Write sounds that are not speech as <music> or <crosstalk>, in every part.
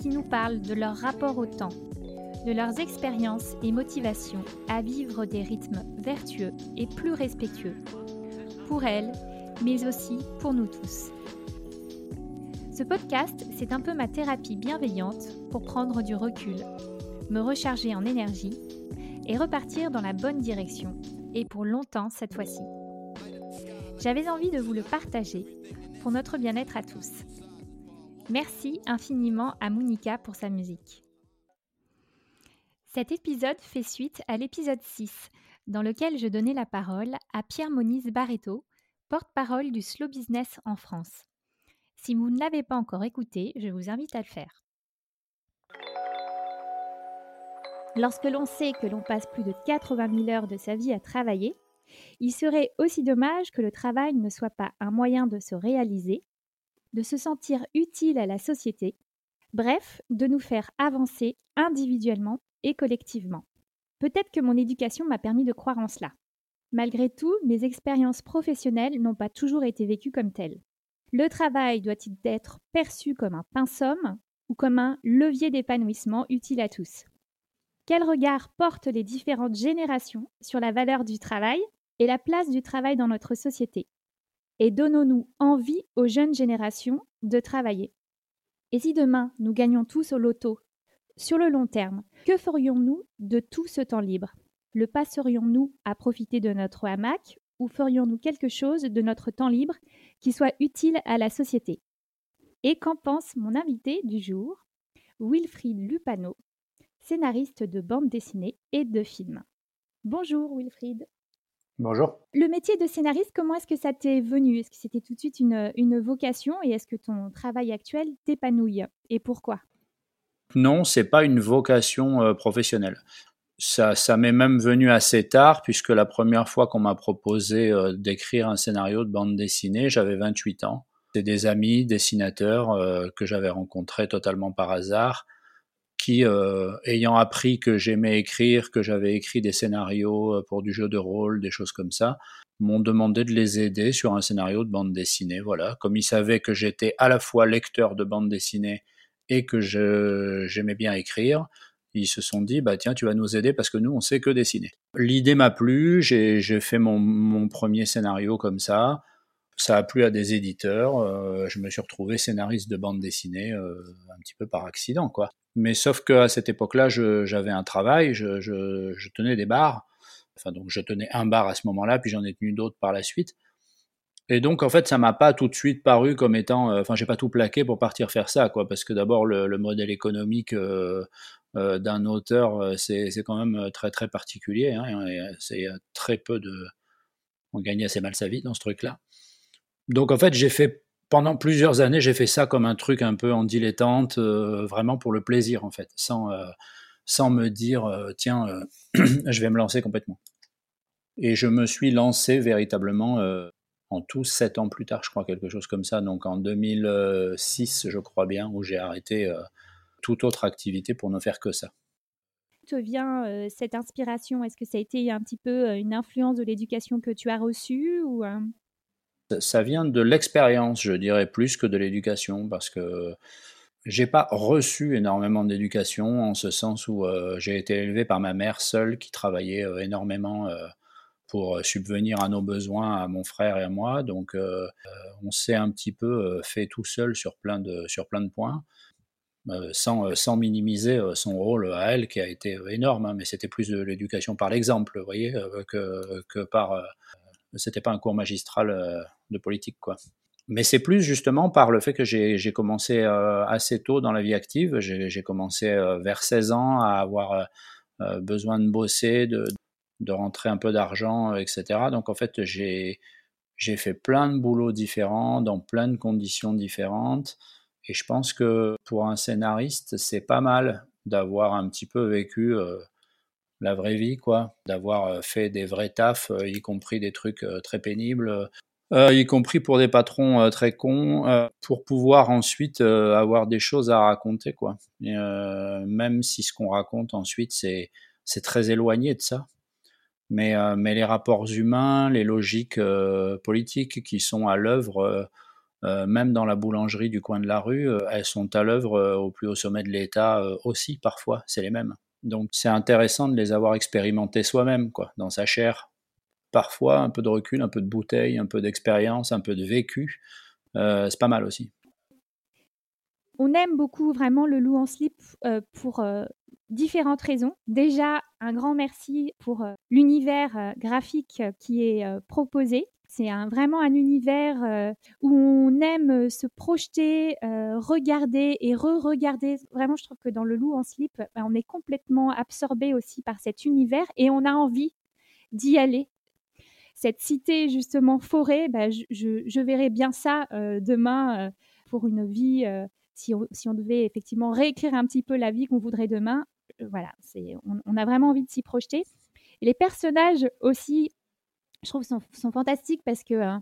qui nous parlent de leur rapport au temps, de leurs expériences et motivations à vivre des rythmes vertueux et plus respectueux, pour elles, mais aussi pour nous tous. Ce podcast, c'est un peu ma thérapie bienveillante pour prendre du recul, me recharger en énergie et repartir dans la bonne direction, et pour longtemps cette fois-ci. J'avais envie de vous le partager pour notre bien-être à tous. Merci infiniment à Monica pour sa musique. Cet épisode fait suite à l'épisode 6, dans lequel je donnais la parole à Pierre Moniz Barreto, porte-parole du slow business en France. Si vous ne l'avez pas encore écouté, je vous invite à le faire. Lorsque l'on sait que l'on passe plus de 80 000 heures de sa vie à travailler, il serait aussi dommage que le travail ne soit pas un moyen de se réaliser, de se sentir utile à la société, bref, de nous faire avancer individuellement et collectivement. Peut-être que mon éducation m'a permis de croire en cela. Malgré tout, mes expériences professionnelles n'ont pas toujours été vécues comme telles. Le travail doit-il être perçu comme un pinceau ou comme un levier d'épanouissement utile à tous? Quel regard portent les différentes générations sur la valeur du travail et la place du travail dans notre société? Et donnons-nous envie aux jeunes générations de travailler Et si demain nous gagnons tous au loto, sur le long terme, que ferions-nous de tout ce temps libre? Le passerions-nous à profiter de notre hamac ou ferions-nous quelque chose de notre temps libre qui soit utile à la société? Et qu'en pense mon invité du jour, Wilfried Lupano, scénariste de bande dessinée et de films. Bonjour Wilfried. Bonjour. Le métier de scénariste, comment est-ce que ça t'est venu? Est-ce que c'était tout de suite une, une vocation et est-ce que ton travail actuel t'épanouille Et pourquoi? Non, c'est pas une vocation euh, professionnelle. Ça, ça m'est même venu assez tard puisque la première fois qu'on m'a proposé euh, d'écrire un scénario de bande dessinée, j'avais 28 ans. C'est des amis dessinateurs euh, que j'avais rencontrés totalement par hasard euh, ayant appris que j'aimais écrire, que j'avais écrit des scénarios euh, pour du jeu de rôle, des choses comme ça, m'ont demandé de les aider sur un scénario de bande dessinée. Voilà, comme ils savaient que j'étais à la fois lecteur de bande dessinée et que j'aimais bien écrire, ils se sont dit bah tiens tu vas nous aider parce que nous on sait que dessiner. L'idée m'a plu, j'ai fait mon, mon, premier scénario comme ça ça a plu à des éditeurs. Euh, je me suis retrouvé scénariste de bande dessinée un petit peu par accident, quoi. Mais sauf qu'à cette époque-là, j'avais un travail, je, tenais des bars. Enfin, donc je tenais un bar à ce moment-là, puis j'en ai tenu d'autres par la suite. Et donc, en fait, ça m'a pas tout de suite paru comme étant. Euh, enfin, j'ai pas tout plaqué pour partir faire ça, quoi. Parce que d'abord, le, le, modèle économique euh, euh, d'un auteur, c'est quand même très très particulier. Hein, c'est très peu de. On gagnait assez mal sa vie dans ce truc-là. Donc en fait, j'ai fait pendant plusieurs années, j'ai fait ça comme un truc un peu en dilettante, euh, vraiment pour le plaisir en fait, sans, euh, sans me dire euh, tiens, <clears throat> je vais me lancer complètement. Et je me suis lancé véritablement en tout sept ans plus tard, je crois, quelque chose comme ça, donc en 2006, je crois bien, où j'ai arrêté toute autre activité pour ne faire que ça. Te vient cette inspiration? Est-ce que ça a été un petit peu une influence de l'éducation que tu as reçue ou ça vient de l'expérience, je dirais, plus que de l'éducation, parce que j'ai pas reçu énormément d'éducation en ce sens où euh, j'ai été élevé par ma mère seule qui travaillait euh, énormément euh, pour subvenir à nos besoins, à mon frère et à moi. Donc on s'est un petit peu fait tout seul sur plein de, sur plein de points. sans, sans minimiser son rôle à elle qui a été énorme, hein, mais c'était plus de l'éducation par l'exemple, vous voyez, que, que par c'était pas un cours magistral euh, de politique, quoi. Mais c'est plus justement par le fait que j'ai commencé euh, assez tôt dans la vie active. J'ai commencé euh, vers 16 ans à avoir besoin de bosser, de, de rentrer un peu d'argent, etc. Donc en fait, j'ai fait plein de boulots différents, dans plein de conditions différentes. Et je pense que pour un scénariste, c'est pas mal d'avoir un petit peu vécu la vraie vie, quoi, d'avoir fait des vrais tafs, y compris des trucs très pénibles, y compris pour des patrons très cons, pour pouvoir ensuite avoir des choses à raconter, quoi. même si ce qu'on raconte ensuite, c'est c'est très éloigné de ça. Mais, mais les rapports humains, les logiques politiques qui sont à l'œuvre, même dans la boulangerie du coin de la rue, elles sont à l'œuvre au plus haut sommet de l'État aussi, parfois, c'est les mêmes. Donc c'est intéressant de les avoir expérimentés soi-même, quoi, dans sa chair. Parfois, un peu de recul, un peu de bouteille, un peu d'expérience, un peu de vécu, euh, c'est pas mal aussi. On aime beaucoup vraiment le loup en slip euh, pour euh, différentes raisons. Déjà, un grand merci pour l'univers graphique qui est proposé. C'est vraiment un univers euh, où on aime euh, se projeter, euh, regarder et re-regarder. Vraiment, je trouve que dans Le Loup en slip, bah, on est complètement absorbé aussi par cet univers et on a envie d'y aller. Cette cité, justement, forêt, bah, je, verrais bien ça demain pour une vie. Si on, devait effectivement réécrire un petit peu la vie qu'on voudrait demain, voilà, on, on, a vraiment envie de s'y projeter. les personnages aussi je trouve, sont, fantastiques parce que, euh,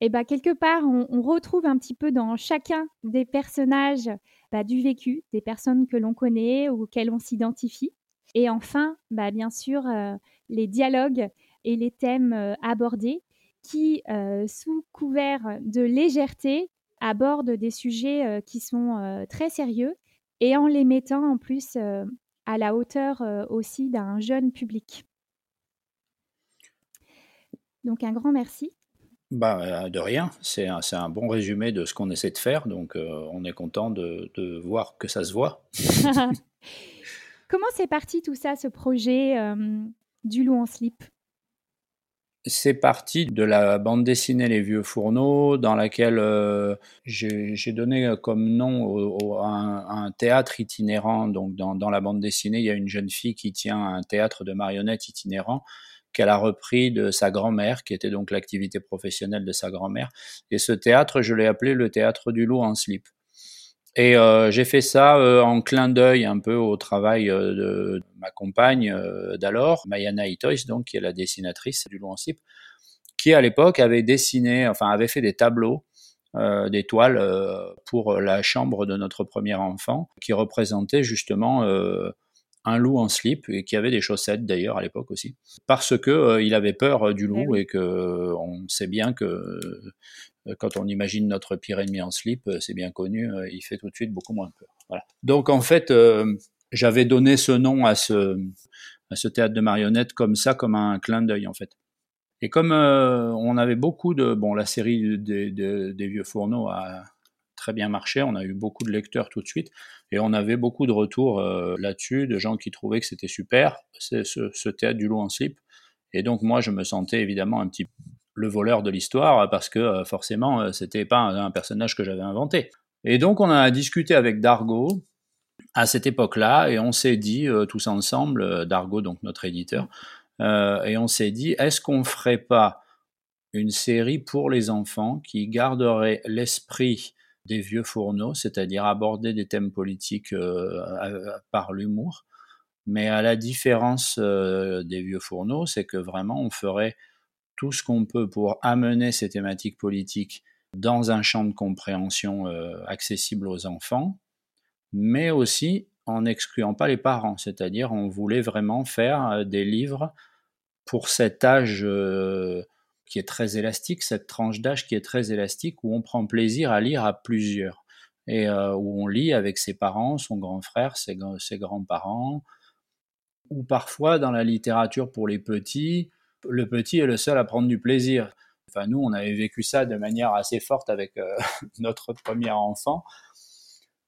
eh ben, quelque part, on, retrouve un petit peu dans chacun des personnages bah, du vécu, des personnes que l'on connaît ou auxquelles on s'identifie. Et enfin, bah, bien sûr, euh, les dialogues et les thèmes euh, abordés qui, sous couvert de légèreté, abordent des sujets qui sont très sérieux et en les mettant en plus à la hauteur aussi d'un jeune public. Donc un grand merci. Bah, euh, de rien, c'est un, un, bon résumé de ce qu'on essaie de faire, donc euh, on est content de, de, voir que ça se voit. <laughs> <laughs> Comment c'est parti tout ça, ce projet euh, du loup en slip? C'est parti de la bande dessinée Les Vieux Fourneaux, dans laquelle j'ai donné comme nom à, un, théâtre itinérant. Donc, dans, dans, la bande dessinée, il y a une jeune fille qui tient un théâtre de marionnettes itinérant qu'elle a repris de sa grand-mère, qui était donc l'activité professionnelle de sa grand-mère. Et ce théâtre, je l'ai appelé le théâtre du loup en slip. Et euh, j'ai fait ça euh, en clin d'œil un peu au travail euh, de ma compagne d'alors, Mayana Itois, donc qui est la dessinatrice du loup en slip, qui à l'époque avait dessiné, enfin avait fait des tableaux, des toiles pour la chambre de notre premier enfant, qui représentait justement un loup en slip et qui avait des chaussettes d'ailleurs à l'époque aussi, parce que euh, il avait peur euh, du loup eh et que euh, on sait bien que quand on imagine notre pire ennemi en slip, c'est bien connu, il fait tout de suite beaucoup moins peur. Voilà. Donc en fait, j'avais donné ce nom à ce à ce théâtre de marionnettes comme ça, comme un clin d'œil en fait. Et comme on avait beaucoup de bon, la série des, des vieux fourneaux a très bien marché. On a eu beaucoup de lecteurs tout de suite et on avait beaucoup de retours euh, là-dessus, de gens qui trouvaient que c'était super, c'est ce, théâtre du loup en slip. Et donc moi, je me sentais évidemment un petit le voleur de l'histoire parce que euh, forcément, euh, c'était pas un, personnage que j'avais inventé. Et donc on a discuté avec Dargo à cette époque-là et on s'est dit tous ensemble, Dargo donc notre éditeur, et on s'est dit est-ce qu'on ferait pas une série pour les enfants qui garderait l'esprit des vieux fourneaux, c'est-à-dire aborder des thèmes politiques euh, par l'humour. Mais à la différence euh, des vieux fourneaux, c'est que vraiment on ferait tout ce qu'on peut pour amener ces thématiques politiques dans un champ de compréhension euh, accessible aux enfants, mais aussi en n'excluant pas les parents, c'est-à-dire on voulait vraiment faire des livres pour cet âge qui est très élastique, cette tranche d'âge qui est très élastique, où on prend plaisir à lire à plusieurs, et euh, où on lit avec ses parents, son grand frère, ses, ses grands-parents, ou parfois dans la littérature pour les petits, le petit est le seul à prendre du plaisir. Enfin, nous, on avait vécu ça de manière assez forte avec euh, <laughs> notre premier enfant,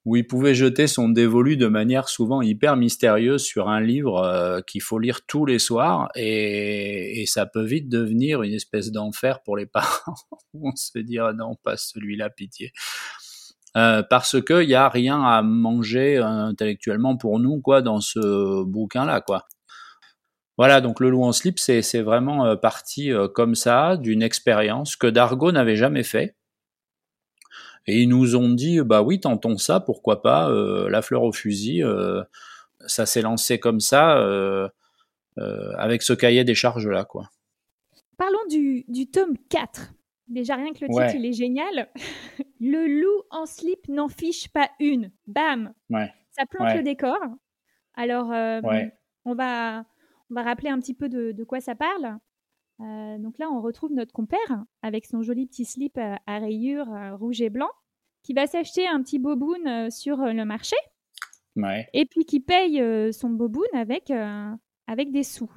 où il pouvait jeter son dévolu de manière souvent hyper mystérieuse sur un livre euh, qu'il faut lire tous les soirs et, ça peut vite devenir une espèce d'enfer pour les <laughs> parents. On se dit ah non pas celui-là pitié. Euh, parce qu'il n'y a rien à manger intellectuellement pour nous quoi dans ce bouquin là quoi. Voilà, donc le loup en slip, c'est vraiment euh, parti comme ça d'une expérience que Dargo n'avait jamais fait Et ils nous ont dit, bah oui, tentons ça, pourquoi pas, la fleur au fusil. ça s'est lancé comme ça, avec ce cahier des charges-là, quoi. Parlons du, du tome 4. Déjà, rien que le titre, il est génial. <laughs> le loup en slip n'en fiche pas une. Bam Ça plante le décor. Alors, euh, on, va, on va rappeler un petit peu de, quoi ça parle. Euh, donc là, on retrouve notre compère avec son joli petit slip à, rayures euh, rouge et blanc qui va s'acheter un petit boboon sur le marché. Et puis qui paye son boboon avec, avec des sous.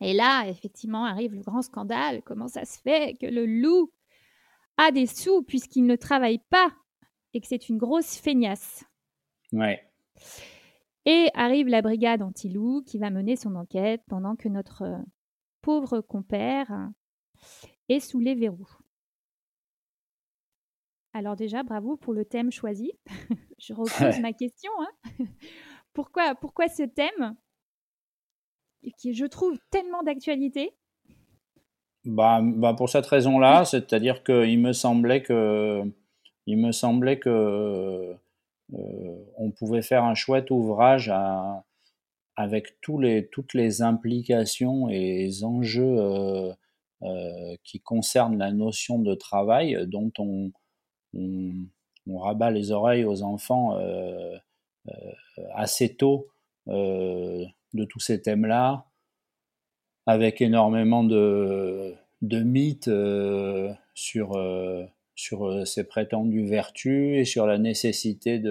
Et là, effectivement, arrive le grand scandale. Comment ça se fait que le loup a des sous puisqu'il ne travaille pas et que c'est une grosse feignasse? Ouais. Et arrive la brigade anti-loup qui va mener son enquête pendant que notre euh, pauvre compère est sous les verrous. Alors déjà, bravo pour le thème choisi. <laughs> Je repose ma question. Hein. <laughs> pourquoi, pourquoi ce thème qui, je trouve, tellement d'actualité? Bah, bah, pour cette raison-là, <laughs> c'est-à-dire qu'il me semblait que, il me semblait que euh, on pouvait faire un chouette ouvrage avec toutes les implications et les enjeux euh, euh, qui concernent la notion de travail, dont on, rabat les oreilles aux enfants assez tôt de tous ces thèmes-là, avec énormément de, mythes euh, sur, euh, sur euh, ces prétendues vertus et sur la nécessité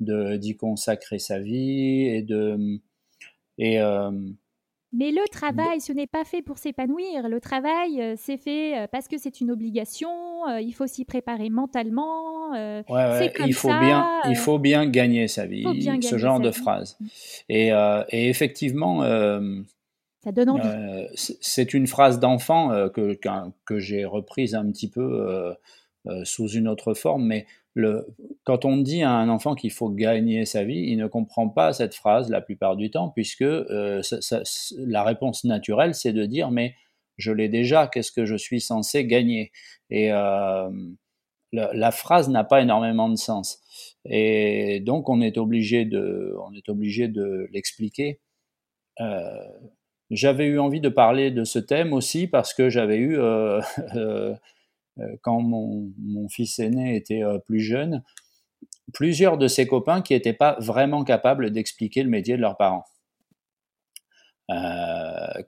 d'y consacrer sa vie et de et mais le travail, ce n'est pas fait pour s'épanouir. Le travail, c'est fait parce que c'est une obligation. il faut s'y préparer mentalement. ouais, ouais, il faut bien, il faut bien gagner sa vie. ce genre de phrase. Et, et effectivement, ça donne envie. Euh, c'est une phrase d'enfant euh, que, que, j'ai reprise un petit peu euh, sous une autre forme, mais quand on dit à un enfant qu'il faut gagner sa vie, il ne comprend pas cette phrase la plupart du temps, puisque la réponse naturelle, c'est de dire mais je l'ai déjà, qu'est-ce que je suis censé gagner? Et la, phrase n'a pas énormément de sens. Et donc on est obligé de, on est obligé de l'expliquer. J'avais eu envie de parler de ce thème aussi parce que j'avais eu, euh, <laughs> euh, euh, quand mon, fils aîné était plus jeune, plusieurs de ses copains qui n'étaient pas vraiment capables d'expliquer le métier de leurs parents.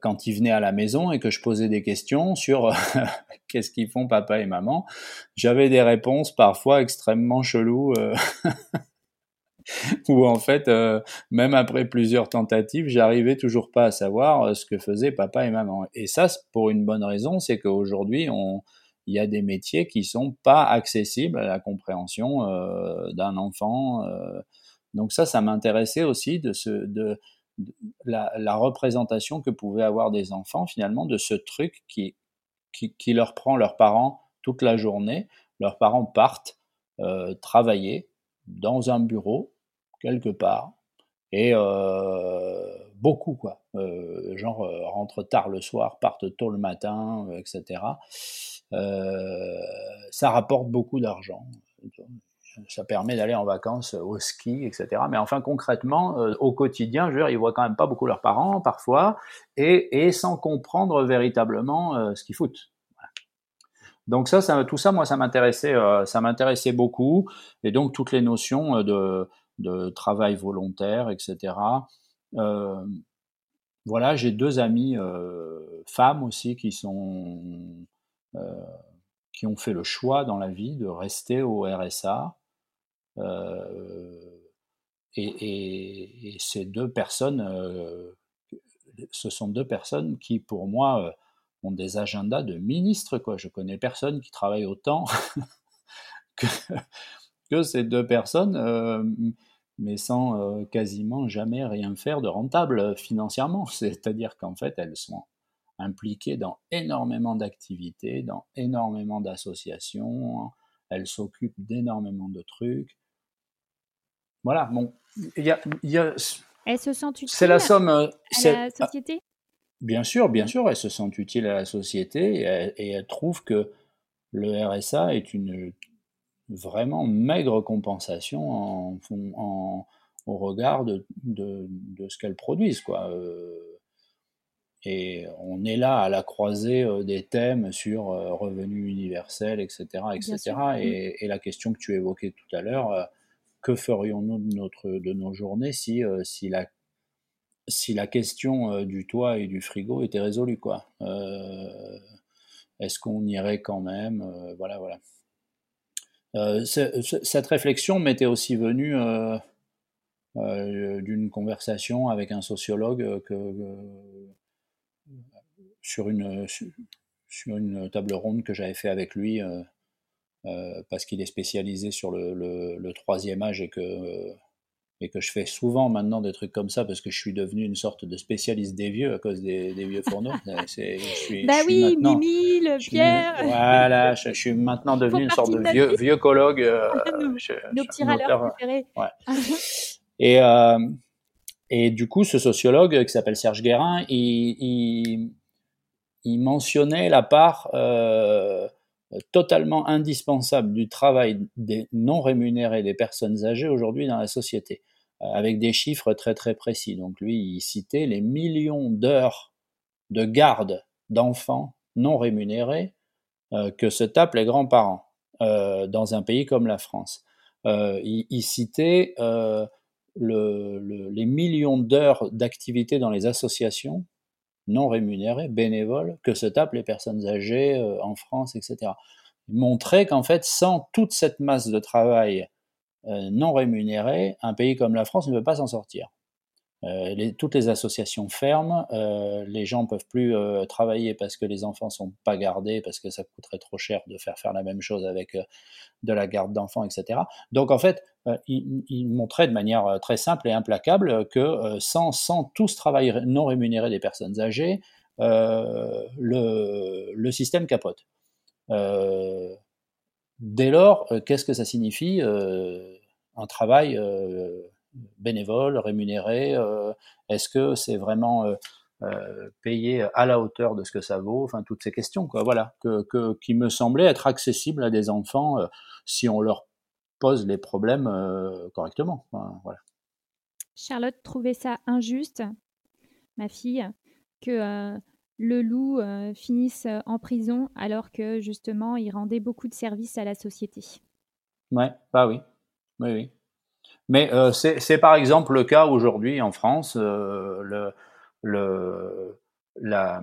quand ils venaient à la maison et que je posais des questions sur <laughs> qu'est-ce qu'ils font papa et maman, j'avais des réponses parfois extrêmement cheloues <laughs> où en fait, euh, même après plusieurs tentatives, j'arrivais toujours pas à savoir euh, ce que faisaient papa et maman. Et ça, pour une bonne raison, c'est qu'aujourd'hui, on, il y a des métiers qui sont pas accessibles à la compréhension euh, d'un enfant. donc ça, ça m'intéressait aussi de, ce, de, la, représentation que pouvaient avoir des enfants finalement de ce truc qui, qui, leur prend leurs parents toute la journée. Leurs parents partent travailler dans un bureau quelque part. Et euh, beaucoup, quoi. Euh, genre, euh, rentrent tard le soir, partent tôt le matin, etc. ça rapporte beaucoup d'argent. Ça permet d'aller en vacances au ski, etc. Mais enfin, concrètement, au quotidien, je veux dire, ils voient quand même pas beaucoup leurs parents, parfois, et, sans comprendre véritablement ce qu'ils foutent. Donc ça, tout ça, moi, ça m'intéressait, ça m'intéressait beaucoup, et donc toutes les notions de travail volontaire, etc. Euh, voilà, j'ai deux amis euh, femmes aussi qui sont euh, qui ont fait le choix dans la vie de rester au RSA. Et, ces deux personnes, ce sont deux personnes qui, pour moi, ont des agendas de ministres. Quoi. Je connais personne qui travaille autant <laughs> que, ces deux personnes, euh, mais sans euh, quasiment jamais rien faire de rentable euh, financièrement. <laughs> C'est-à-dire qu'en fait, elles sont impliquées dans énormément d'activités, dans énormément d'associations, elles s'occupent d'énormément de trucs. Voilà, bon, il y a... Y a elles se sentent utiles c'est la somme, à la société? Bien sûr, bien sûr, elles se sentent utiles à la société et elles trouvent que le RSA est une vraiment maigre compensation en, en, au regard de, de, de ce qu'elles produisent. Quoi. Et on est là à la croisée des thèmes sur revenu universel, etc. etc. Et, et, la question que tu évoquais tout à l'heure, que ferions-nous de, notre, de nos journées si, si, la, si la question du toit et du frigo était résolue quoi Est-ce qu'on irait quand même Voilà, voilà. cette réflexion m'était aussi venue d'une conversation avec un sociologue que, sur une, sur une table ronde que j'avais fait avec lui, euh, euh, parce qu'il est spécialisé sur le, le, troisième âge et que, euh, et que je fais souvent maintenant des trucs comme ça parce que je suis devenu une sorte de spécialiste des vieux à cause des, des vieux fourneaux. <laughs> je suis, bah oui, Mimi, le Pierre. voilà, je, suis maintenant devenu une sorte de vieux, vieux collogue. <laughs> nos, petits râleurs préférés. Ouais. <laughs> et, et du coup, ce sociologue qui s'appelle Serge Guérin, il, il, mentionnait la part euh, totalement indispensable du travail des non rémunérés des personnes âgées aujourd'hui dans la société, euh, avec des chiffres très très précis. Donc lui, il citait les millions d'heures de garde d'enfants non rémunérés euh, que se tapent les grands-parents dans un pays comme la France. il, il, citait le, les millions d'heures d'activité dans les associations non rémunérées, bénévoles, que se tapent les personnes âgées euh, en France, etc. Montrer qu'en fait, sans toute cette masse de travail euh, non rémunéré, un pays comme la France ne peut pas s'en sortir. Euh, toutes les associations ferment, les gens peuvent plus travailler parce que les enfants sont pas gardés, parce que ça coûterait trop cher de faire faire la même chose avec de la garde d'enfants, etc. Donc en fait, il, il, montrait de manière très simple et implacable que sans, sans tout ce travail non rémunéré des personnes âgées, le, système capote. dès lors, qu'est-ce que ça signifie un travail bénévole, rémunéré euh, Est-ce que c'est vraiment euh, euh, payé à la hauteur de ce que ça vaut Enfin, toutes ces questions, quoi. Voilà, qui me semblaient être accessibles à des enfants si on leur pose les problèmes correctement. voilà. Charlotte trouvait ça injuste, ma fille, que le loup finisse en prison alors que justement il rendait beaucoup de services à la société. Ouais, bah oui, oui, oui. Mais euh, c'est par exemple le cas aujourd'hui en France. Euh, le, le, la,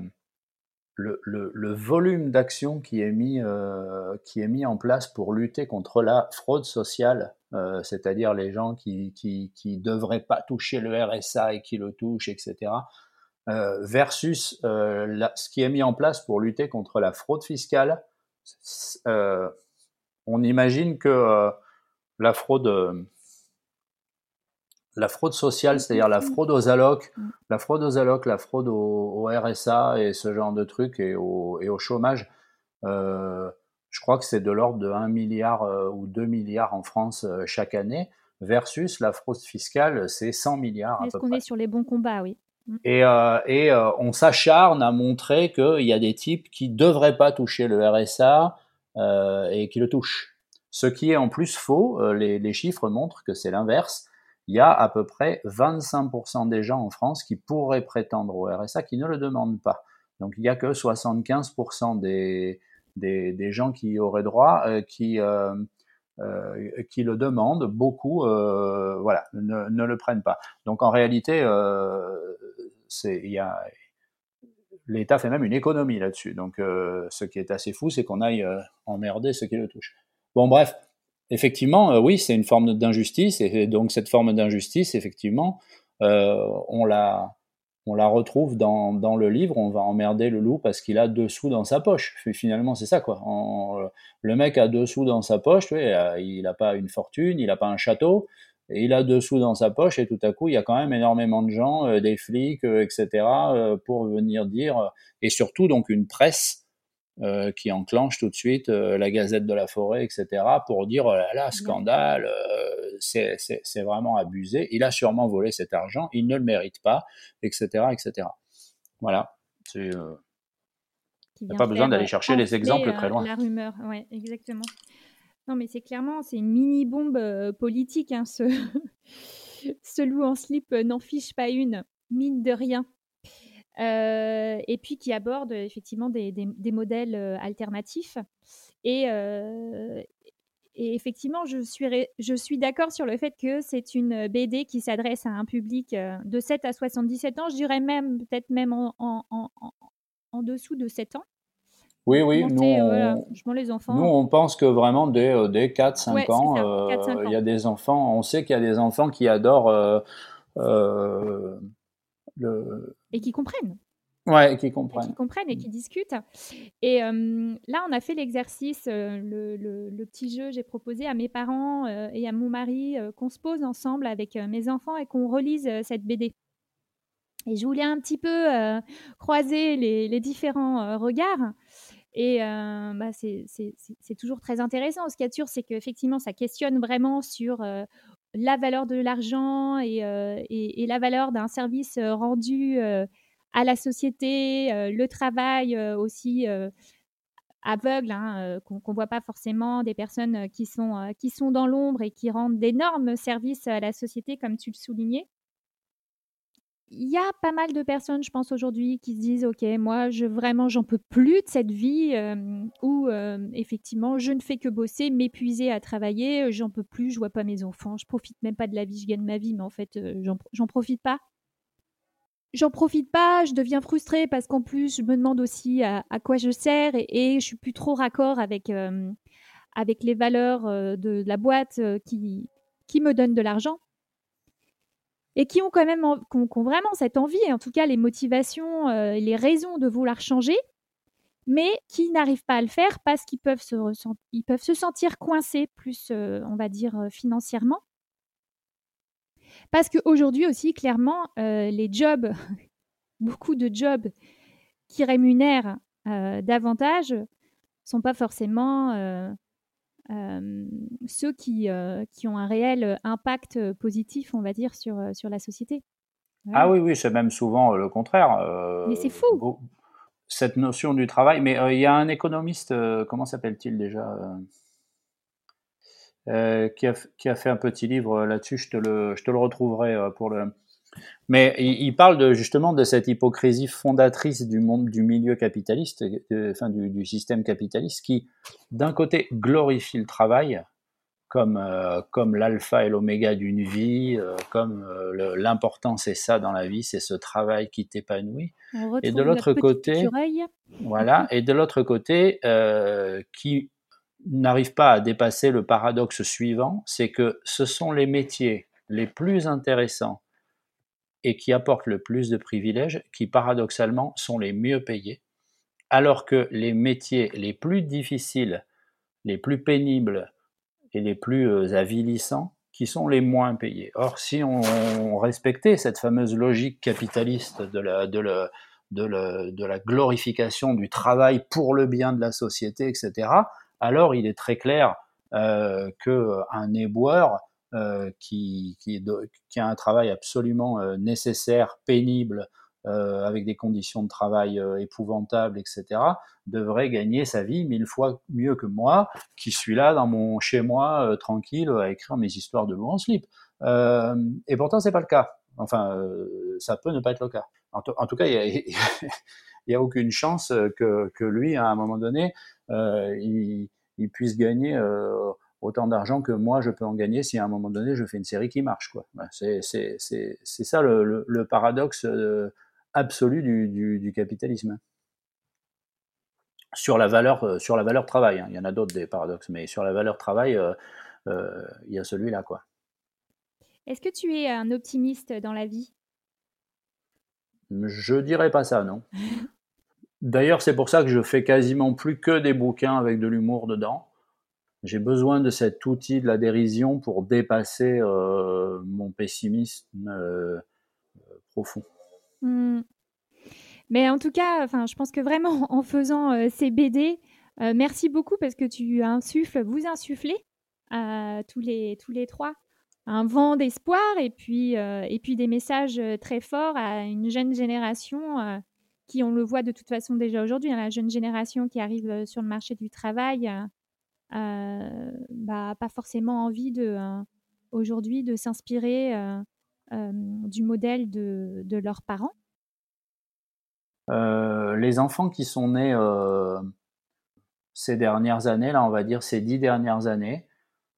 le, volume d'action qui, est mis, euh, qui est mis en place pour lutter contre la fraude sociale, euh, c'est-à-dire les gens qui, qui, qui devraient pas toucher le RSA et qui le touchent, etc., euh, versus ce qui est mis en place pour lutter contre la fraude fiscale. on imagine que la fraude la fraude sociale, c'est-à-dire la fraude aux allocs, mm. la fraude aux allocs, la fraude au, RSA et ce genre de trucs et au, et au chômage, euh, je crois que c'est de l'ordre de 1 milliard euh, ou 2 milliards en France euh, chaque année, versus la fraude fiscale, c'est 100 milliards. Est-ce qu'on est sur les bons combats, oui. Mm. Et, et on s'acharne à montrer qu'il y a des types qui devraient pas toucher le RSA et qui le touchent. Ce qui est en plus faux, les, les chiffres montrent que c'est l'inverse il y a à peu près 25% des gens en France qui pourraient prétendre au RSA qui ne le demandent pas. Donc il n'y a que 75% des, des, des, gens qui auraient droit euh, qui, euh, euh, qui le demandent. Beaucoup euh, voilà, ne, ne, le prennent pas. Donc en réalité, euh, y a, l'État fait même une économie là-dessus. Donc ce qui est assez fou, c'est qu'on aille emmerder ceux qui le touchent. Bon bref, effectivement, euh, oui, c'est une forme d'injustice, et donc cette forme d'injustice, effectivement, euh, on la on la retrouve dans, dans, le livre, on va emmerder le loup parce qu'il a deux sous dans sa poche. Finalement, c'est ça, quoi. le mec a deux sous dans sa poche, euh, il n'a pas une fortune, il n'a pas un château, et il a deux sous dans sa poche, et tout à coup, il y a quand même énormément de gens, des flics, etc., pour venir dire, et surtout donc une presse euh, qui enclenche tout de suite euh, la Gazette de la Forêt, etc., pour dire oh là là, scandale, euh, c'est vraiment abusé. Il a sûrement volé cet argent, il ne le mérite pas, etc., etc. Voilà. Il n'y a pas besoin d'aller chercher les exemples très loin. La rumeur, oui, exactement. Non, mais c'est clairement, c'est une mini bombe politique, hein, ce, <laughs> ce loup en slip n'en fiche pas une, mine de rien. Et puis qui aborde effectivement des, des, modèles alternatifs. Et, et effectivement, je suis, je suis d'accord sur le fait que c'est une BD qui s'adresse à un public de 7 à 77 ans, je dirais même peut-être même en, en, en, en, dessous de 7 ans. Oui, oui, nous, on, les enfants. nous, on pense que vraiment dès, dès 4-5 ans, euh, il y a des enfants, on sait qu'il y a des enfants qui adorent euh, euh, le... Et qui comprennent. Ouais, qui comprennent. qui comprennent et qui discutent. Et là, on a fait l'exercice, le, le, petit jeu, j'ai proposé à mes parents et à mon mari qu'on se pose ensemble avec mes enfants et qu'on relise cette BD. Et je voulais un petit peu croiser les, les différents regards. Et bah, c'est toujours très intéressant. Ce qu'il y a sûr, c'est qu'effectivement, ça questionne vraiment sur la valeur de l'argent et, et, la valeur d'un service rendu à la société, euh, le travail euh, aussi euh, aveugle, hein, qu'on ne voit pas forcément, des personnes qui sont dans l'ombre et qui rendent d'énormes services à la société, comme tu le soulignais. Il y a pas mal de personnes, je pense aujourd'hui, qui se disent Ok, moi, je, vraiment, j'en peux plus de cette vie où, effectivement, je ne fais que bosser, m'épuiser à travailler, j'en peux plus, je vois pas mes enfants, je profite même pas de la vie, je gagne ma vie, mais en fait, j'en profite pas. J'en profite pas, je deviens frustrée parce qu'en plus, je me demande aussi à, quoi je sers et, et, je suis plus trop raccord avec, euh, avec les valeurs euh, de, la boîte euh, qui, qui me donne de l'argent et qui ont quand même vraiment cette envie, et en tout cas les motivations, les raisons de vouloir changer, mais qui n'arrivent pas à le faire parce qu'ils peuvent se, peuvent se sentir coincés plus, on va dire, financièrement. Parce qu'aujourd'hui aussi, clairement, euh, les jobs, <laughs> beaucoup de jobs qui rémunèrent euh, davantage, sont pas forcément euh, ceux qui, qui ont un réel impact positif, on va dire, sur, sur la société. Ah oui, oui, c'est même souvent le contraire. mais c'est fou. Cette notion du travail. Mais il y a un économiste, comment s'appelle-t-il déjà euh, qui, a, qui, a, fait un petit livre là-dessus. Je te le, je te le retrouverai euh, pour le. Mais il, parle de, justement de cette hypocrisie fondatrice du monde, du milieu capitaliste, enfin du, du, système capitaliste, qui d'un côté glorifie le travail comme euh, comme l'alpha et l'oméga d'une vie, comme l'important c'est ça dans la vie, c'est ce travail qui t'épanouit. Et de l'autre côté, voilà, et de l'autre côté, qui n'arrive pas à dépasser le paradoxe suivant, c'est que ce sont les métiers les plus intéressants et qui apportent le plus de privilèges qui paradoxalement sont les mieux payés, alors que les métiers les plus difficiles, les plus pénibles et les plus euh, avilissants qui sont les moins payés. Or, si on respectait cette fameuse logique capitaliste de la, glorification du travail pour le bien de la société, etc., alors il est très clair euh, qu'un éboueur euh, qui, qui, qui, a un travail absolument euh, nécessaire, pénible, euh, avec des conditions de travail euh, épouvantables, etc., devrait gagner sa vie mille fois mieux que moi, qui suis là dans mon chez moi tranquille à écrire mes histoires de loup en slip. et pourtant, c'est pas le cas. Enfin, ça peut ne pas être le cas. En, tout cas, il n'y a, <laughs> a, aucune chance que, que, lui, à un moment donné, euh, il, il, puisse gagner euh, autant d'argent que moi je peux en gagner si à un moment donné je fais une série qui marche. Quoi. C'est, ça le, paradoxe euh, absolu du, capitalisme. Sur la valeur, sur la valeur travail, hein. il y en a d'autres des paradoxes, mais sur la valeur travail, il y a celui-là. quoi. Est-ce que tu es un optimiste dans la vie? Je dirais pas ça, non. <laughs> D'ailleurs, c'est pour ça que je fais quasiment plus que des bouquins avec de l'humour dedans. J'ai besoin de cet outil de la dérision pour dépasser euh, mon pessimisme euh, profond. Hmm. Mais en tout cas, enfin, je pense que vraiment <laughs> en faisant euh, ces BD, merci beaucoup parce que tu insuffles, vous insufflez tous les tous les trois un vent d'espoir et puis et puis des messages très forts à une jeune génération qui, on le voit de toute façon déjà aujourd'hui, hein, la jeune génération qui arrive euh, sur le marché du travail, euh, bah, pas forcément envie de aujourd'hui de s'inspirer du modèle de, de leurs parents Les enfants qui sont nés ces dernières années, là on va dire ces dix dernières années,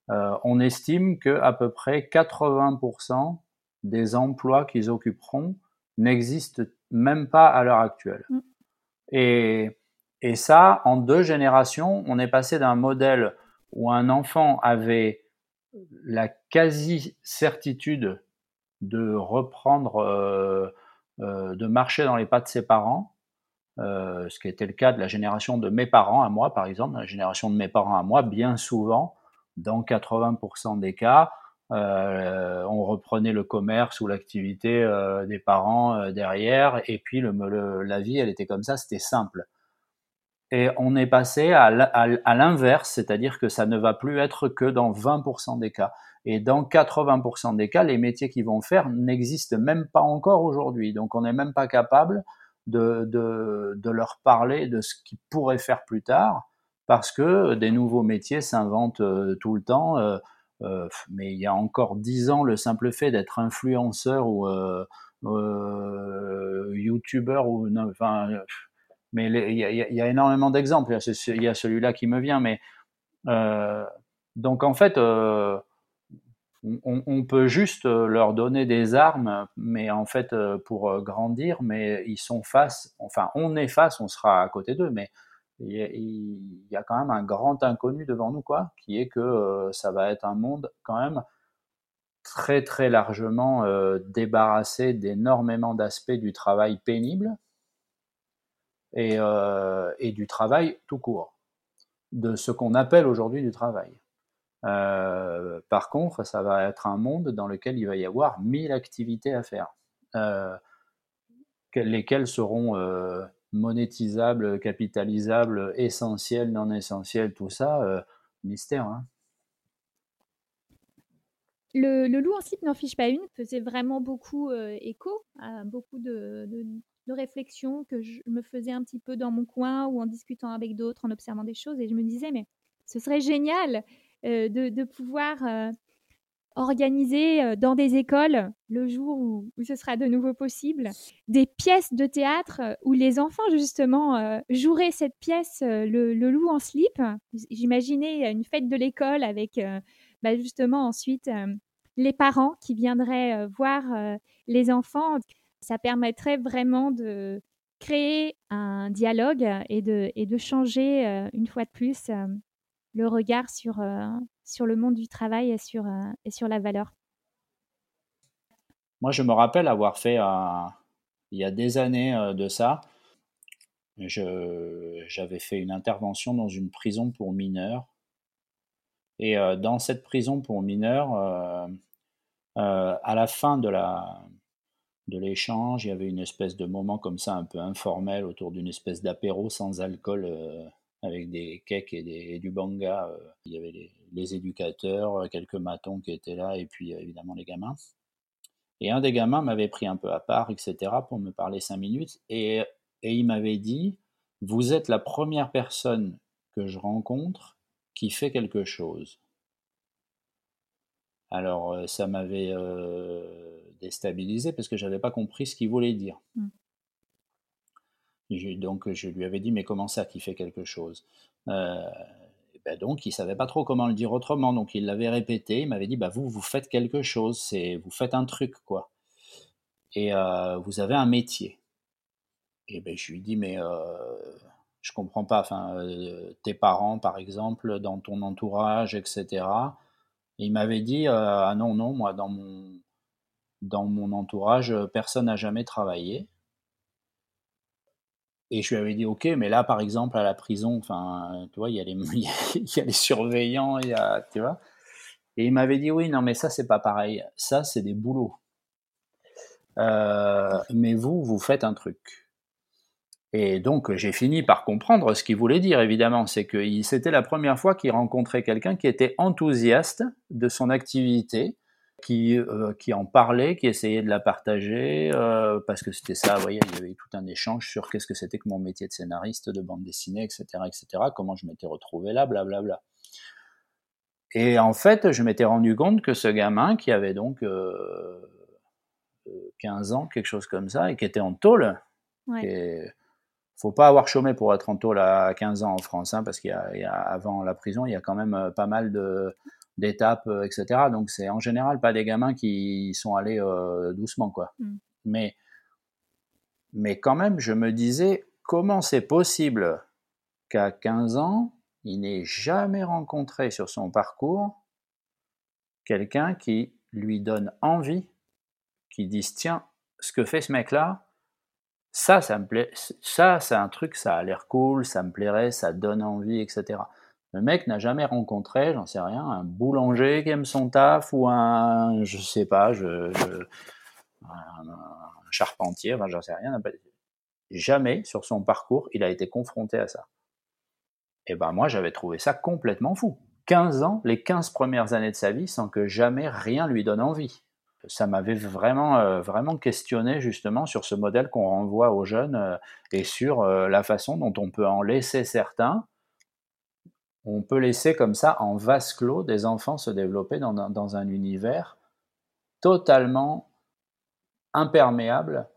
on estime que à peu près 80% des emplois qu'ils occuperont n'existent même pas à l'heure actuelle. Mm. Et, et ça, en deux générations, on est passé d'un modèle où un enfant avait la quasi-certitude de reprendre, euh, euh, de marcher dans les pas de ses parents, euh, ce qui était le cas de la génération de mes parents à moi, par exemple, la génération de mes parents à moi, bien souvent, dans 80% des cas, on reprenait le commerce ou l'activité des parents derrière, et puis le, la vie, elle était comme ça, c'était simple. Et on est passé à l'inverse, c'est-à-dire que ça ne va plus être que dans 20% des cas. Et dans 80% des cas, les métiers qu'ils vont faire n'existent même pas encore aujourd'hui. Donc on n'est même pas capable de, leur parler de ce qu'ils pourraient faire plus tard, parce que des nouveaux métiers s'inventent euh, tout le temps. Euh, euh, mais il y a encore 10 ans, le simple fait d'être influenceur ou euh, youtubeur ou enfin mais il y, a énormément d'exemples. Il y a celui-là qui me vient, mais euh, donc en fait, euh, on, peut juste leur donner des armes, mais en fait pour grandir, mais ils sont face, enfin on est face, on sera à côté d'eux, mais il y, a quand même un grand inconnu devant nous, quoi, qui est que ça va être un monde quand même très très largement débarrassé d'énormément d'aspects du travail pénible euh, et, du travail tout court, de ce qu'on appelle aujourd'hui du travail. Euh, par contre, ça va être un monde dans lequel il va y avoir mille activités à faire, euh, lesquelles seront monétisables, capitalisables, essentielles, non essentielles, tout ça, mystère. Hein. Le, loup en slip n'en fiche pas une faisait vraiment beaucoup écho à beaucoup de réflexion que je me faisais un petit peu dans mon coin ou en discutant avec d'autres, en observant des choses. Et je me disais, mais ce serait génial de, pouvoir organiser dans des écoles, le jour où, ce sera de nouveau possible, des pièces de théâtre où les enfants, justement, joueraient cette pièce, le, loup en slip. J'imaginais une fête de l'école avec, bah, justement, ensuite, les parents qui viendraient voir les enfants ça permettrait vraiment de créer un dialogue et de, et de changer euh, une fois de plus euh, le regard sur, euh, sur le monde du travail et sur, et sur la valeur. Moi, je me rappelle avoir fait il y a des années de ça. J'avais fait une intervention dans une prison pour mineurs. Et dans cette prison pour mineurs, à la fin de la, de l'échange. Il y avait une espèce de moment comme ça, un peu informel, autour d'une espèce d'apéro sans alcool, euh, avec des cakes et, du banga. Euh. Il y avait les, éducateurs, quelques matons qui étaient là, et puis évidemment les gamins. Et un des gamins m'avait pris un peu à part, etc., pour me parler cinq minutes, et, et il m'avait dit, vous êtes la première personne que je rencontre qui fait quelque chose. Alors euh, ça m'avait déstabilisé parce que je n'avais pas compris ce qu'il voulait dire. Mm. donc je lui avais dit mais comment ça qui fait quelque chose? Euh, ben Donc il savait pas trop comment le dire autrement, donc il l'avait répété. Il m'avait dit bah vous vous faites quelque chose, c'est vous faites un truc quoi, et euh, vous avez un métier. Et ben je lui dis mais euh, je comprends pas. Enfin euh, tes parents par exemple dans ton entourage etc. il m'avait dit ah non non moi dans mon dans mon entourage, euh, personne n'a jamais travaillé. Et je lui avais dit, ok, mais là, par exemple, à la prison, enfin, tu vois, il y a les, <laughs> y a les surveillants, il y a, tu vois. Et il m'avait dit, oui, non, mais ça, c'est pas pareil. Ça, c'est des boulots. Euh, mais vous, vous faites un truc. Et donc, j'ai fini par comprendre ce qu'il voulait dire, évidemment. C'est que c'était la première fois qu'il rencontrait quelqu'un qui était enthousiaste de son activité, qui, euh, qui en parlait, qui essayait de la partager, euh, parce que c'était ça, vous voyez, il y avait tout un échange sur qu'est-ce que c'était que mon métier de scénariste, de bande dessinée, etc., etc., comment je m'étais retrouvé là, blablabla. Bla, bla. Et en fait, je m'étais rendu compte que ce gamin qui avait donc 15 ans, quelque chose comme ça, et qui était en tôle, ouais. faut pas avoir chômé pour être en tôle à 15 ans en France, hein, parce qu'il y, a, avant la prison, il y a quand même pas mal de d'étapes, etc. Donc c'est en général pas des gamins qui sont allés doucement, quoi. Mm. Mais mais quand même, je me disais, comment c'est possible qu'à 15 ans, il n'ait jamais rencontré sur son parcours quelqu'un qui lui donne envie, qui dise, tiens, ce que fait ce mec-là, ça, ça me plaît, ça, c'est un truc, ça a l'air cool, ça me plairait, ça donne envie, etc. Le mec n'a jamais rencontré, j'en sais rien, un boulanger qui aime son taf ou un, je sais pas, un, charpentier, j'en sais rien. Jamais sur son parcours il a été confronté à ça. Et ben moi j'avais trouvé ça complètement fou. 15 ans, les 15 premières années de sa vie sans que jamais rien lui donne envie. Ça m'avait vraiment, euh, vraiment questionné justement sur ce modèle qu'on renvoie aux jeunes euh, et sur euh, la façon dont on peut en laisser certains. On peut laisser comme ça en vase clos des enfants se développer dans, un univers totalement imperméable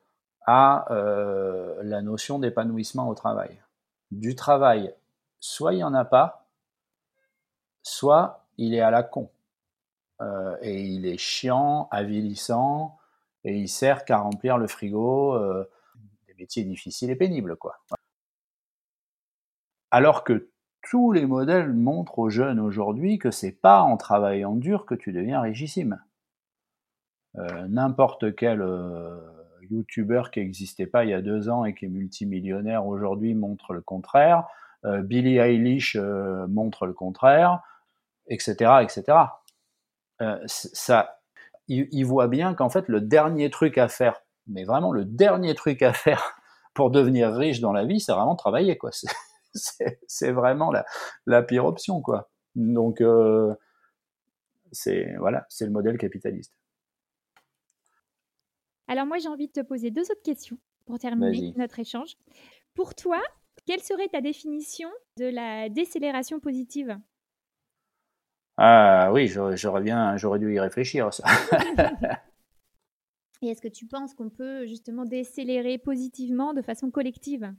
à euh, la notion d'épanouissement au travail. Du travail, soit il n'y en a pas, soit il est à la con. Euh, et il est chiant, avilissant, et il sert qu'à remplir le frigo euh, des métiers difficiles et pénibles. Quoi. Alors que tous les modèles montrent aux jeunes aujourd'hui que c'est pas en travaillant dur que tu deviens richissime. Euh, n'importe quel euh, youtubeur qui n'existait pas il y a deux ans et qui est multimillionnaire aujourd'hui montre le contraire. Euh, Billie Eilish montre le contraire, etc., etc. ça, il, voit bien qu'en fait le dernier truc à faire, mais vraiment le dernier truc à faire <laughs> pour devenir riche dans la vie, c'est vraiment travailler, quoi. <laughs> C'est vraiment la, la, pire option, quoi. Donc, c'est voilà, c'est le modèle capitaliste. Alors moi, j'ai envie de te poser deux autres questions pour terminer notre échange. Pour toi, quelle serait ta définition de la décélération positive? Ah oui, j'aurais bien, j'aurais dû y réfléchir. Ça. <laughs> <laughs> Et est-ce que tu penses qu'on peut justement décélérer positivement de façon collective?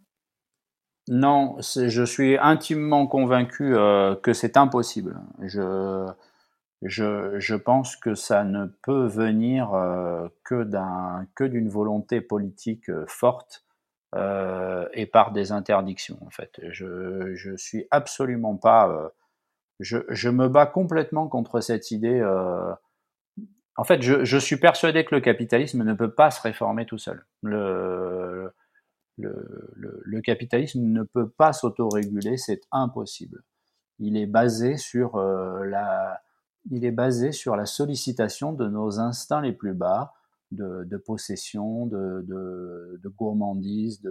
Non, je suis intimement convaincu euh, que c'est impossible. Je, je, je, pense que ça ne peut venir euh, que d'un que d'une volonté politique euh, forte et par des interdictions en fait. Je je suis absolument pas je, je me bats complètement contre cette idée. en fait, je, je, suis persuadé que le capitalisme ne peut pas se réformer tout seul. Le, le, le, le capitalisme ne peut pas s'autoréguler, c'est impossible. Il est basé sur la il est basé sur la sollicitation de nos instincts les plus bas, de, possession, de, de, gourmandise,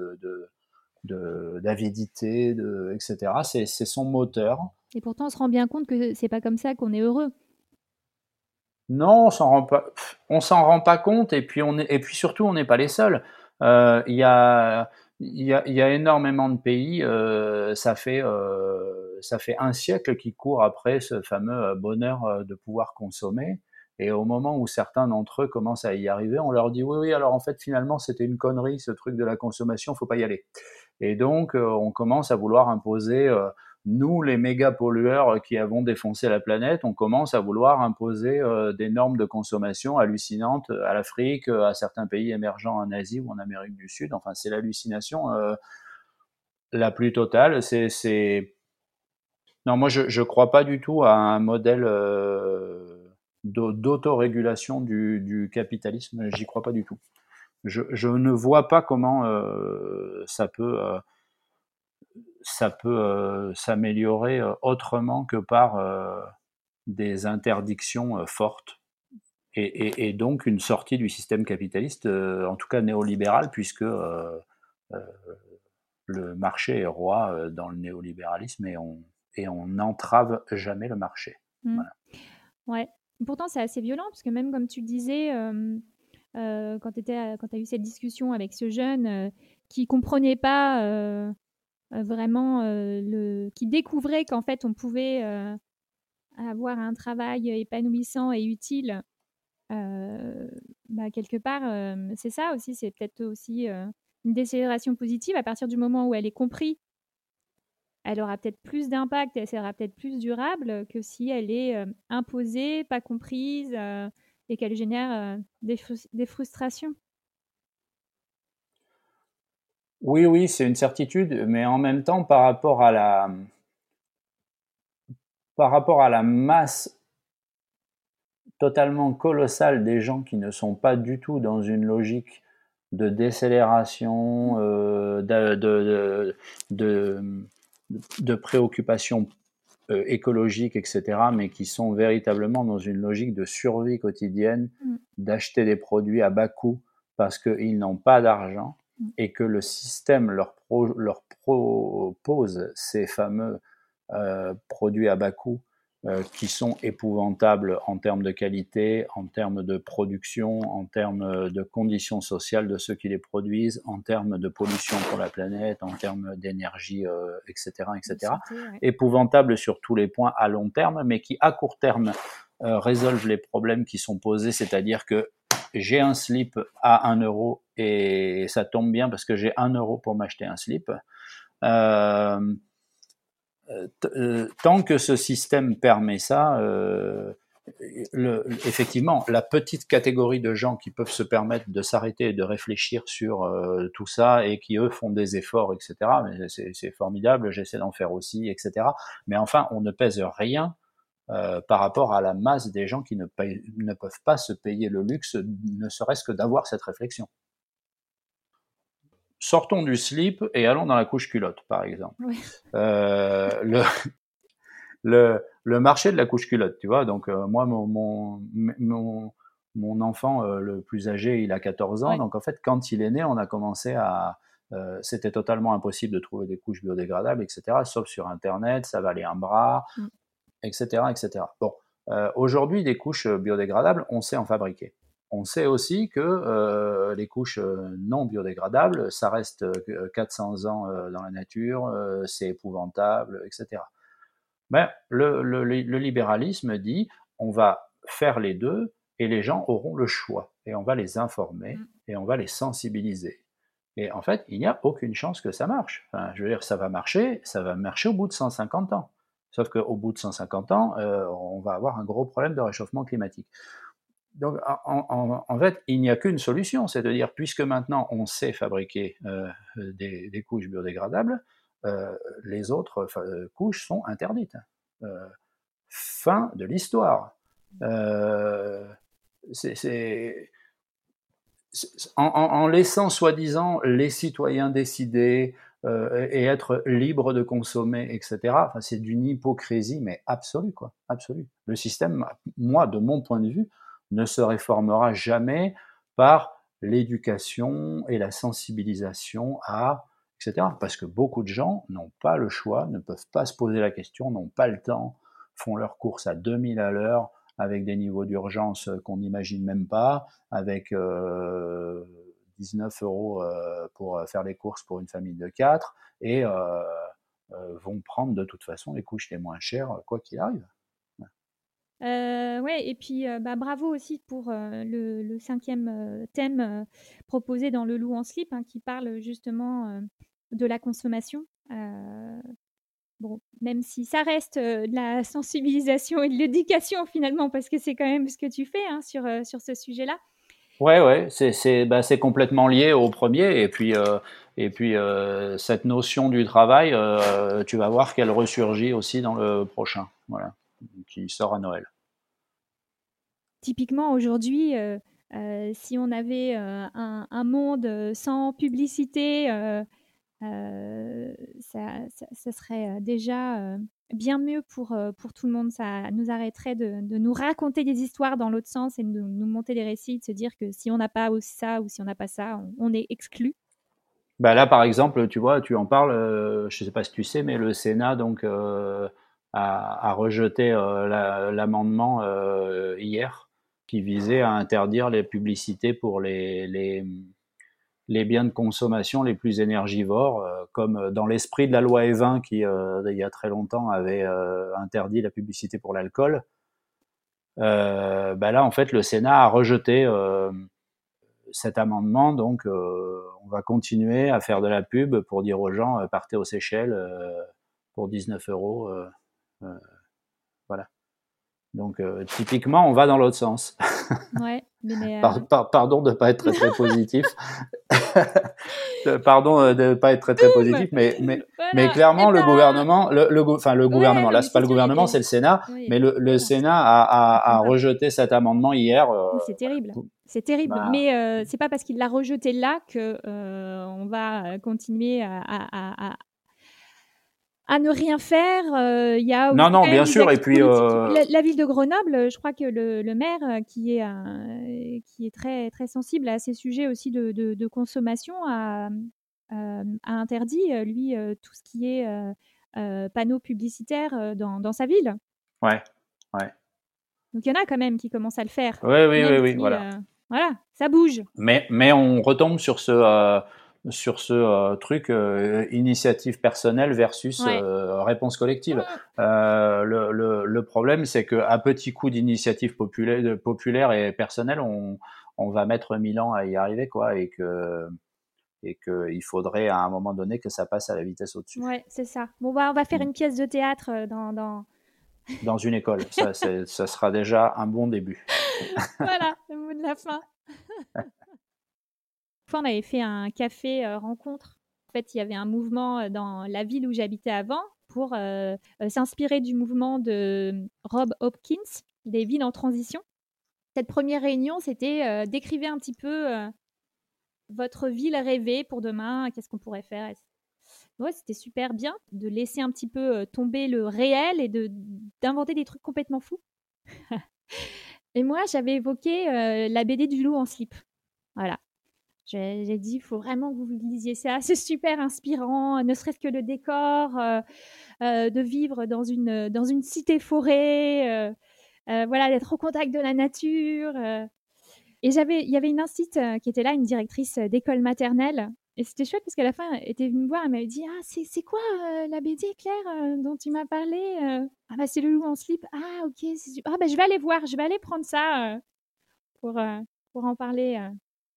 d'avidité, de, etc. C'est son moteur. Et pourtant, on se rend bien compte que c'est pas comme ça qu'on est heureux. Non, on s'en rend pas. On s'en rend pas compte. Et puis on est, et puis surtout, on n'est pas les seuls. Euh, il y a il y, a, il y a, énormément de pays, euh, ça, fait, euh, ça fait un siècle qu'ils courent après ce fameux euh, bonheur euh, de pouvoir consommer. Et au moment où certains d'entre eux commencent à y arriver, on leur dit oui, oui, alors en fait, finalement, c'était une connerie, ce truc de la consommation, faut pas y aller. Et donc, on commence à vouloir imposer nous, les méga pollueurs qui avons défoncé la planète, on commence à vouloir imposer euh, des normes de consommation hallucinantes à l'Afrique, à certains pays émergents en Asie ou en Amérique du Sud. Enfin, c'est l'hallucination euh, la plus totale. Non, moi, je ne crois pas du tout à un modèle euh, d'autorégulation du, capitalisme. J'y crois pas du tout. Je, ne vois pas comment ça peut ça peut euh, s'améliorer euh, autrement que par euh, des interdictions fortes. Et, donc une sortie du système capitaliste, en tout cas néolibéral, puisque le marché est roi dans le néolibéralisme et on et on n'entrave jamais le marché. Mmh. Ouais. Pourtant, c'est assez violent, parce que même comme tu disais, quand tu as eu cette discussion avec ce jeune qui ne comprenait pas vraiment euh, qui découvrait qu'en fait on pouvait euh, avoir un travail épanouissant et utile, bah, quelque part, c'est ça aussi, c'est peut-être aussi une décélération positive à partir du moment où elle est comprise. Elle aura peut-être plus d'impact elle sera peut-être plus durable que si elle est imposée, pas comprise et qu'elle génère des frustrations. Oui, oui, c'est une certitude, mais en même temps, par rapport à la, par rapport à la masse totalement colossale des gens qui ne sont pas du tout dans une logique de décélération, euh, de, de, préoccupation euh, écologique, etc., mais qui sont véritablement dans une logique de survie quotidienne, mm. d'acheter des produits à bas coût parce qu'ils n'ont pas d'argent. Et que le système leur, leur propose ces fameux euh, produits à bas coût euh, qui sont épouvantables en termes de qualité, en termes de production, en termes de conditions sociales de ceux qui les produisent, en termes de pollution pour la planète, en termes d'énergie, etc., euh, etc. Épouvantables sur tous les points à long terme, mais qui à court terme résolvent les problèmes qui sont posés, c'est-à-dire que j'ai un slip à 1 euro et ça tombe bien parce que j'ai 1 euro pour m'acheter un slip. Euh, euh, tant que ce système permet ça, euh, effectivement, la petite catégorie de gens qui peuvent se permettre de s'arrêter et de réfléchir sur tout ça et qui eux font des efforts, etc. C'est formidable, j'essaie d'en faire aussi, etc. Mais enfin, on ne pèse rien euh, par rapport à la masse des gens qui ne, ne peuvent pas se payer le luxe, ne serait-ce que d'avoir cette réflexion sortons du slip et allons dans la couche culotte, par exemple. Euh, le, le, le, marché de la couche culotte, tu vois. Donc, euh, moi, mon, mon, mon, enfant le plus âgé, il a 14 ans. Donc, en fait, quand il est né, on a commencé à. C'était totalement impossible de trouver des couches biodégradables, etc. Sauf sur Internet, ça valait un bras, etc., mm. etc. Bon, aujourd'hui, des couches biodégradables, on sait en fabriquer. On sait aussi que euh, les couches euh, non biodégradables, ça reste 400 euh, ans dans la nature, c'est épouvantable, etc. Mais le, libéralisme dit on va faire les deux et les gens auront le choix et on va les informer mmh. et on va les sensibiliser. Et en fait, il n'y a aucune chance que ça marche. je veux dire, ça va marcher, ça va marcher au bout de 150 ans. Sauf qu'au bout de 150 ans, on va avoir un gros problème de réchauffement climatique donc, en, fait, il n'y a qu'une solution, c'est de dire, puisque maintenant on sait fabriquer euh, des, couches biodégradables, euh, les autres euh, couches sont interdites. fin de l'histoire. c'est en, laissant soi-disant les citoyens décider et être libres de consommer, etc. Enfin, c'est d'une hypocrisie, mais absolue, quoi, absolue. Le système, moi, de mon point de vue, ne se réformera jamais par l'éducation et la sensibilisation à, etc. Parce que beaucoup de gens n'ont pas le choix, ne peuvent pas se poser la question, n'ont pas le temps, font leurs courses à 2000 à l'heure, avec des niveaux d'urgence qu'on n'imagine même pas, avec 19 euh, euros euh, pour faire les courses pour une famille de 4, et euh, vont prendre de toute façon les couches les moins chères, quoi qu'il arrive. Euh, ouais, et puis euh, bah, bravo aussi pour euh, le, cinquième thème proposé dans Le Loup en slip, hein, qui parle justement de la consommation. bon, même si ça reste de la sensibilisation et de l'éducation finalement, parce que c'est quand même ce que tu fais hein, sur, sur ce sujet-là. Ouais, ouais, c'est bah, complètement lié au premier, et puis et puis cette notion du travail, tu vas voir qu'elle ressurgit aussi dans le prochain. Voilà qui sort à Noël. Typiquement, aujourd'hui, euh, euh, si on avait euh, un, monde sans publicité, ça, serait déjà bien mieux pour, pour tout le monde. Ça nous arrêterait de, nous raconter des histoires dans l'autre sens et de nous monter des récits, de se dire que si on n'a pas ça ou si on n'a pas ça, on, est exclu. Bah là, par exemple, tu vois, tu en parles, je ne sais pas si tu sais, mais le Sénat, donc a, rejeté euh, l'amendement euh, hier qui visait à interdire les publicités pour les, les biens de consommation les plus énergivores, euh, comme dans l'esprit de la loi E20 qui, il y a très longtemps, avait interdit la publicité pour l'alcool. bah là, en fait, le Sénat a rejeté cet amendement, donc on va continuer à faire de la pub pour dire aux gens partez aux Seychelles pour 19 euros. Donc, euh, typiquement, on va dans l'autre sens. <laughs> Ouais, mais euh, pardon de ne pas être très, très positif. <laughs> pardon euh, de ne pas être très, très positif, mais, mais, mais clairement, le gouvernement, le, le, enfin, le gouvernement, là, c'est pas le gouvernement, c'est le Sénat, mais le, le Sénat a, a, a, rejeté cet amendement hier. c'est terrible. C'est terrible, bah. mais euh, c'est pas parce qu'il l'a rejeté là que on va continuer à, à, à ne rien faire. Euh, il y a non, non, bien sûr. Et puis euh, la, ville de Grenoble, je crois que le, le maire, euh, qui est qui est très très sensible à ces sujets aussi de, de, consommation, a, a, interdit lui tout ce qui est panneaux publicitaires dans, dans, sa ville. Ouais, ouais. Donc il y en a quand même qui commencent à le faire. Oui, oui, oui, oui, voilà. voilà, ça bouge. Mais mais on retombe sur ce sur ce euh, truc euh, initiative personnelle versus euh, réponse collective. Le, le, le, problème, c'est qu'à petit coup d'initiative populaire, populaire et personnelle, on, on va mettre mille ans à y arriver, quoi, et que et qu'il faudrait à un moment donné que ça passe à la vitesse au-dessus. Ouais, c'est ça. Bon, bah, on va faire mm. une pièce de théâtre dans, dans... dans une école. ça, ça sera déjà un bon début. <laughs> voilà, le mot de la fin. <laughs> fois, on avait fait un café euh, rencontre. En fait, il y avait un mouvement euh, dans la ville où j'habitais avant pour euh, s'inspirer du mouvement de Rob Hopkins, des villes en transition. Cette première réunion, c'était d'écrire un petit peu votre ville rêvée pour demain, qu'est-ce qu'on pourrait faire. Ouais, c'était super bien de laisser un petit peu tomber le réel et d'inventer des trucs complètement fous. <laughs> et moi, j'avais évoqué la BD du loup en slip. Voilà. J'ai dit, il faut vraiment que vous lisiez ça. <laughs> C'est super inspirant, ne serait-ce que le décor, euh, euh, de vivre dans une, dans une cité forêt, euh, voilà, d'être au contact de la nature. Et il y avait une incite qui était là, une directrice d'école maternelle. Et c'était chouette parce qu'à la fin, elle était venue me voir, elle m'avait dit Ah, c'est quoi la BD, Claire, dont tu m'as parlé Ah, bah, c'est le loup en slip. Ah, ok, ah, bah, je vais aller voir, je vais aller prendre ça pour, pour en parler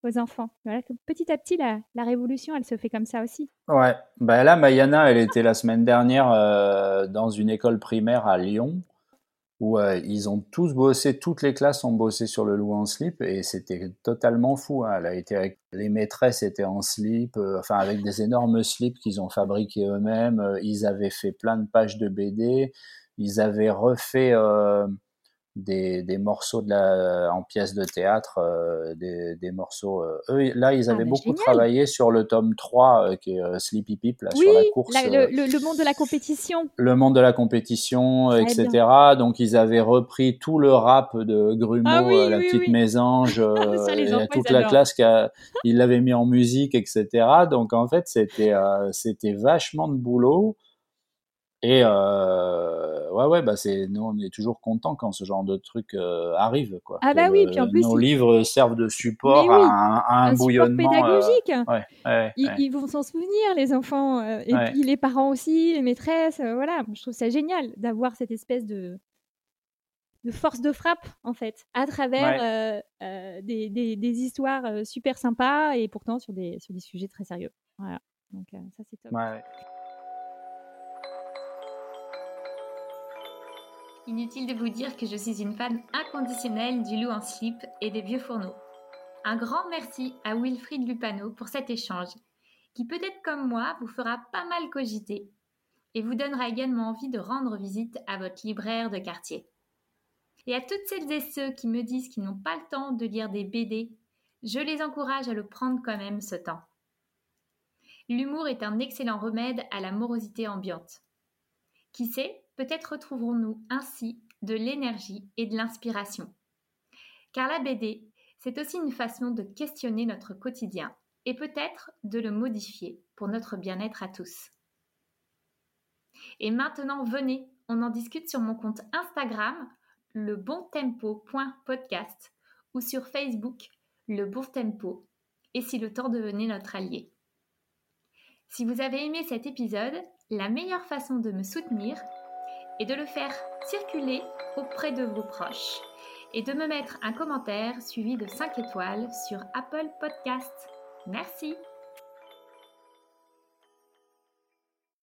aux enfants. Voilà, petit à petit, la, la, révolution, elle se fait comme ça aussi. Ouais, bah là, Mayana, elle était la semaine dernière euh, dans une école primaire à Lyon où euh, ils ont tous bossé, toutes les classes ont bossé sur le loup en slip et c'était totalement fou. Hein. Elle a été avec, les maîtresses étaient en slip, euh, enfin avec des énormes slips qu'ils ont fabriqués eux-mêmes. ils avaient fait plein de pages de BD. Ils avaient refait des, des, morceaux de la, en pièces de théâtre, euh, des, des, morceaux. Euh, eux, là, ils avaient ah, beaucoup travaillé sur le tome 3, euh, qui est Sleepy Pip, là, sur la course. le, le, monde de la compétition. Le monde de la compétition, etc. Donc, ils avaient repris tout le rap de Grumeau, ah la petite mésange, <laughs> et toute la classe, qui ils l'avaient mis en musique, etc. Donc, en fait, c'était c'était vachement de boulot. Et euh, ouais, ouais, bah c'est nous on est toujours content quand ce genre de truc euh, arrive, quoi. Ah bah oui, puis en plus nos livres servent de support à, un, un, bouillonnement euh, pédagogique. Ouais, ouais, ils, ils, vont s'en souvenir, les enfants, et puis les parents aussi, les maîtresses, voilà. Je trouve ça génial d'avoir cette espèce de de force de frappe en fait, à travers des, des, des, histoires super sympas et pourtant sur des sur des sujets très sérieux. Voilà, donc ça c'est top. Inutile de vous dire que je suis une fan inconditionnelle du loup en slip et des vieux fourneaux. Un grand merci à Wilfried Lupano pour cet échange, qui peut-être comme moi vous fera pas mal cogiter et vous donnera également envie de rendre visite à votre libraire de quartier. Et à toutes celles et ceux qui me disent qu'ils n'ont pas le temps de lire des BD, je les encourage à le prendre quand même ce temps. L'humour est un excellent remède à la morosité ambiante. Qui sait, peut-être retrouverons-nous ainsi de l'énergie et de l'inspiration. Car la BD, c'est aussi une façon de questionner notre quotidien et peut-être de le modifier pour notre bien-être à tous. Et maintenant, venez, on en discute sur mon compte Instagram, lebontempo.podcast ou sur Facebook, Le et si le temps devenait notre allié. Si vous avez aimé cet épisode, la meilleure façon de me soutenir est de le faire circuler auprès de vos proches et de me mettre un commentaire suivi de 5 étoiles sur Apple Podcasts. Merci.